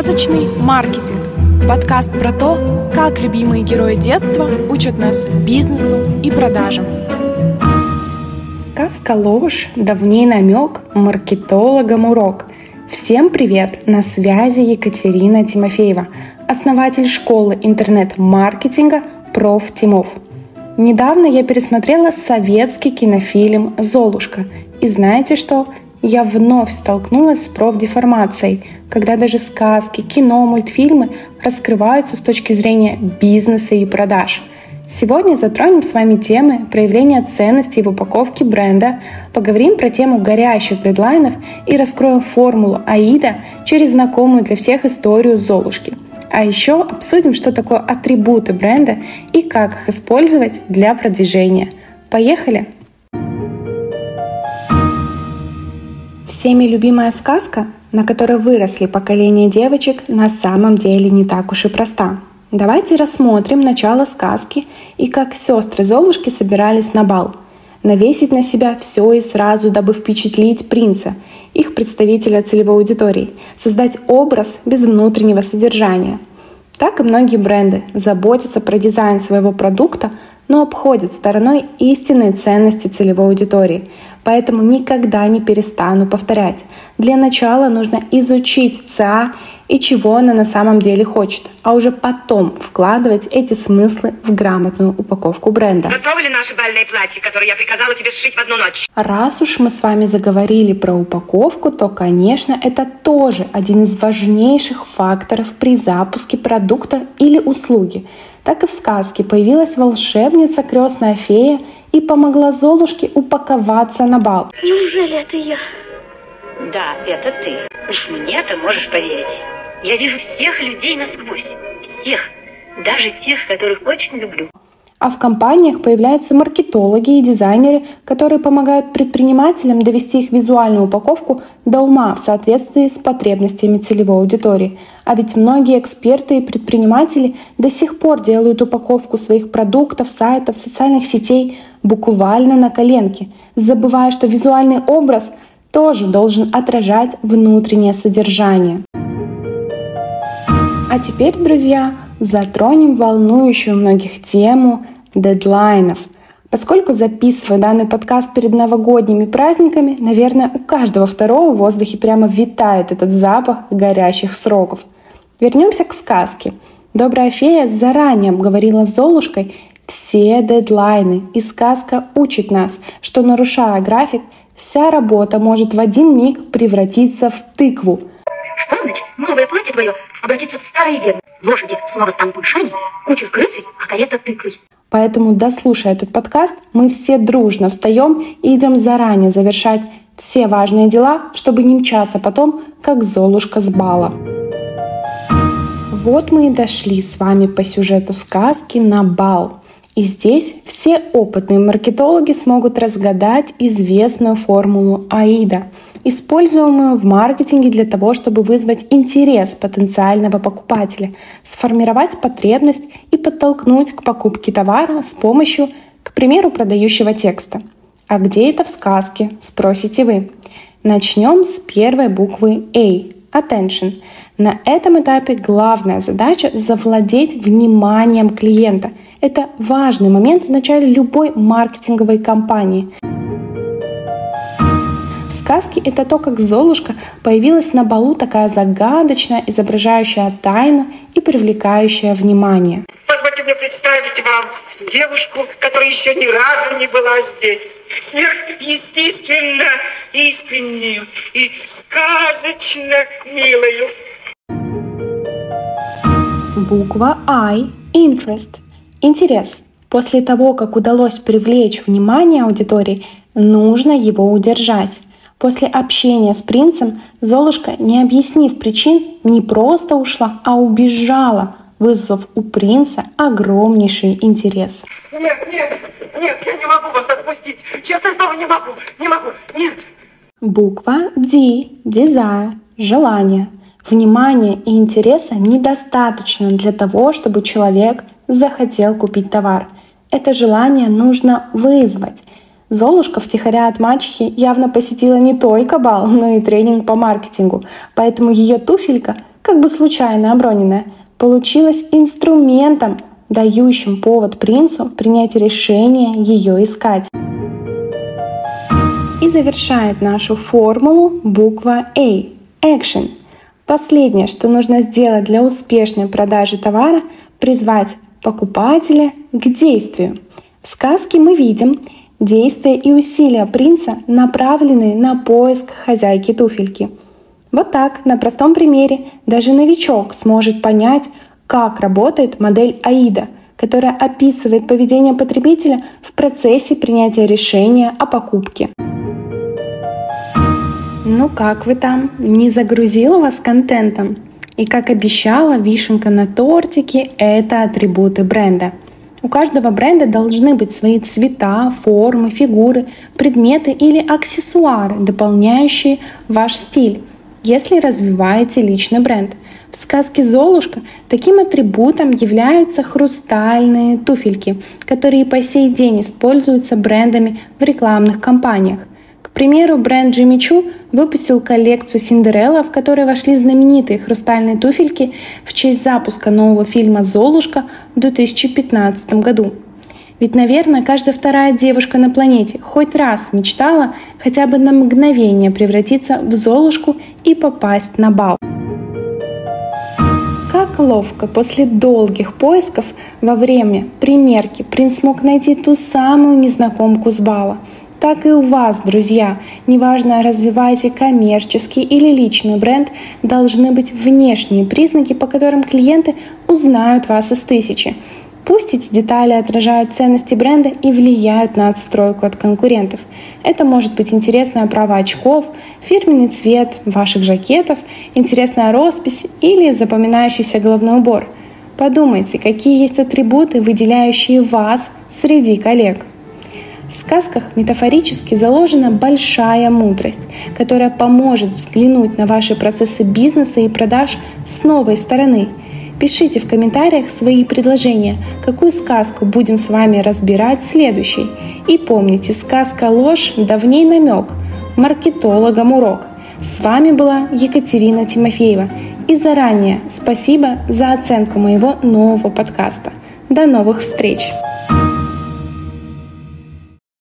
Сказочный маркетинг. Подкаст про то, как любимые герои детства учат нас бизнесу и продажам. Сказка ложь, давний намек, маркетологам урок. Всем привет! На связи Екатерина Тимофеева, основатель школы интернет-маркетинга «Проф. Тимов». Недавно я пересмотрела советский кинофильм «Золушка». И знаете что? Я вновь столкнулась с профдеформацией, когда даже сказки, кино, мультфильмы раскрываются с точки зрения бизнеса и продаж. Сегодня затронем с вами темы проявления ценностей в упаковке бренда, поговорим про тему горящих дедлайнов и раскроем формулу АИДа через знакомую для всех историю Золушки – а еще обсудим, что такое атрибуты бренда и как их использовать для продвижения. Поехали! Всеми любимая сказка, на которой выросли поколения девочек, на самом деле не так уж и проста. Давайте рассмотрим начало сказки и как сестры Золушки собирались на бал. Навесить на себя все и сразу, дабы впечатлить принца – их представителя целевой аудитории, создать образ без внутреннего содержания. Так и многие бренды заботятся про дизайн своего продукта, но обходят стороной истинные ценности целевой аудитории. Поэтому никогда не перестану повторять. Для начала нужно изучить ЦА и чего она на самом деле хочет, а уже потом вкладывать эти смыслы в грамотную упаковку бренда. Готовы ли наши бальные платья, которые я приказала тебе сшить в одну ночь? Раз уж мы с вами заговорили про упаковку, то, конечно, это тоже один из важнейших факторов при запуске продукта или услуги. Так и в сказке появилась волшебница крестная фея и помогла Золушке упаковаться на бал. Неужели это я? Да, это ты. Уж мне ты можешь поверить. Я вижу всех людей насквозь. Всех. Даже тех, которых очень люблю. А в компаниях появляются маркетологи и дизайнеры, которые помогают предпринимателям довести их визуальную упаковку до ума в соответствии с потребностями целевой аудитории. А ведь многие эксперты и предприниматели до сих пор делают упаковку своих продуктов, сайтов, социальных сетей буквально на коленке, забывая, что визуальный образ тоже должен отражать внутреннее содержание. А теперь, друзья, затронем волнующую многих тему дедлайнов. Поскольку записываю данный подкаст перед новогодними праздниками, наверное, у каждого второго в воздухе прямо витает этот запах горящих сроков. Вернемся к сказке. Добрая фея заранее обговорила с Золушкой все дедлайны, и сказка учит нас, что нарушая график, вся работа может в один миг превратиться в тыкву. Полночь новое платье твое обратится в старое и бедное. Лошади снова станут мышами, кучер крысой, а карета тыквой. Поэтому, дослушая этот подкаст, мы все дружно встаем и идем заранее завершать все важные дела, чтобы не мчаться потом, как Золушка с бала. Вот мы и дошли с вами по сюжету сказки на бал. И здесь все опытные маркетологи смогут разгадать известную формулу АИДа – используемую в маркетинге для того, чтобы вызвать интерес потенциального покупателя, сформировать потребность и подтолкнуть к покупке товара с помощью, к примеру, продающего текста. А где это в сказке, спросите вы. Начнем с первой буквы A – attention. На этом этапе главная задача – завладеть вниманием клиента. Это важный момент в начале любой маркетинговой кампании – сказки — это то, как Золушка появилась на балу такая загадочная, изображающая тайну и привлекающая внимание. Позвольте мне представить вам девушку, которая еще ни разу не была здесь. Сверхъестественно искреннюю и сказочно милую. Буква I – interest – интерес. После того, как удалось привлечь внимание аудитории, нужно его удержать. После общения с принцем Золушка, не объяснив причин, не просто ушла, а убежала, вызвав у принца огромнейший интерес. Нет, нет, нет, я не могу вас отпустить. Честное слово, не могу, не могу, нет. Буква D – desire – желание. Внимания и интереса недостаточно для того, чтобы человек захотел купить товар. Это желание нужно вызвать – Золушка втихаря от мачехи явно посетила не только бал, но и тренинг по маркетингу, поэтому ее туфелька, как бы случайно оброненная, получилась инструментом, дающим повод принцу принять решение ее искать. И завершает нашу формулу буква A – Action. Последнее, что нужно сделать для успешной продажи товара – призвать покупателя к действию. В сказке мы видим, действия и усилия принца направлены на поиск хозяйки туфельки. Вот так, на простом примере, даже новичок сможет понять, как работает модель АИДа, которая описывает поведение потребителя в процессе принятия решения о покупке. Ну как вы там? Не загрузила вас контентом? И как обещала, вишенка на тортике — это атрибуты бренда — у каждого бренда должны быть свои цвета, формы, фигуры, предметы или аксессуары, дополняющие ваш стиль, если развиваете личный бренд. В сказке «Золушка» таким атрибутом являются хрустальные туфельки, которые по сей день используются брендами в рекламных кампаниях. Примеру, бренд Jimmy Choo выпустил коллекцию Синдерелла, в которой вошли знаменитые хрустальные туфельки в честь запуска нового фильма «Золушка» в 2015 году. Ведь, наверное, каждая вторая девушка на планете хоть раз мечтала хотя бы на мгновение превратиться в Золушку и попасть на бал. Как ловко после долгих поисков во время примерки принц смог найти ту самую незнакомку с бала – так и у вас, друзья. Неважно, развиваете коммерческий или личный бренд, должны быть внешние признаки, по которым клиенты узнают вас из тысячи. Пусть эти детали отражают ценности бренда и влияют на отстройку от конкурентов. Это может быть интересная оправа очков, фирменный цвет ваших жакетов, интересная роспись или запоминающийся головной убор. Подумайте, какие есть атрибуты, выделяющие вас среди коллег. В сказках метафорически заложена большая мудрость, которая поможет взглянуть на ваши процессы бизнеса и продаж с новой стороны. Пишите в комментариях свои предложения, какую сказку будем с вами разбирать следующей. И помните, сказка «Ложь» давней намек, маркетологам урок. С вами была Екатерина Тимофеева. И заранее спасибо за оценку моего нового подкаста. До новых встреч!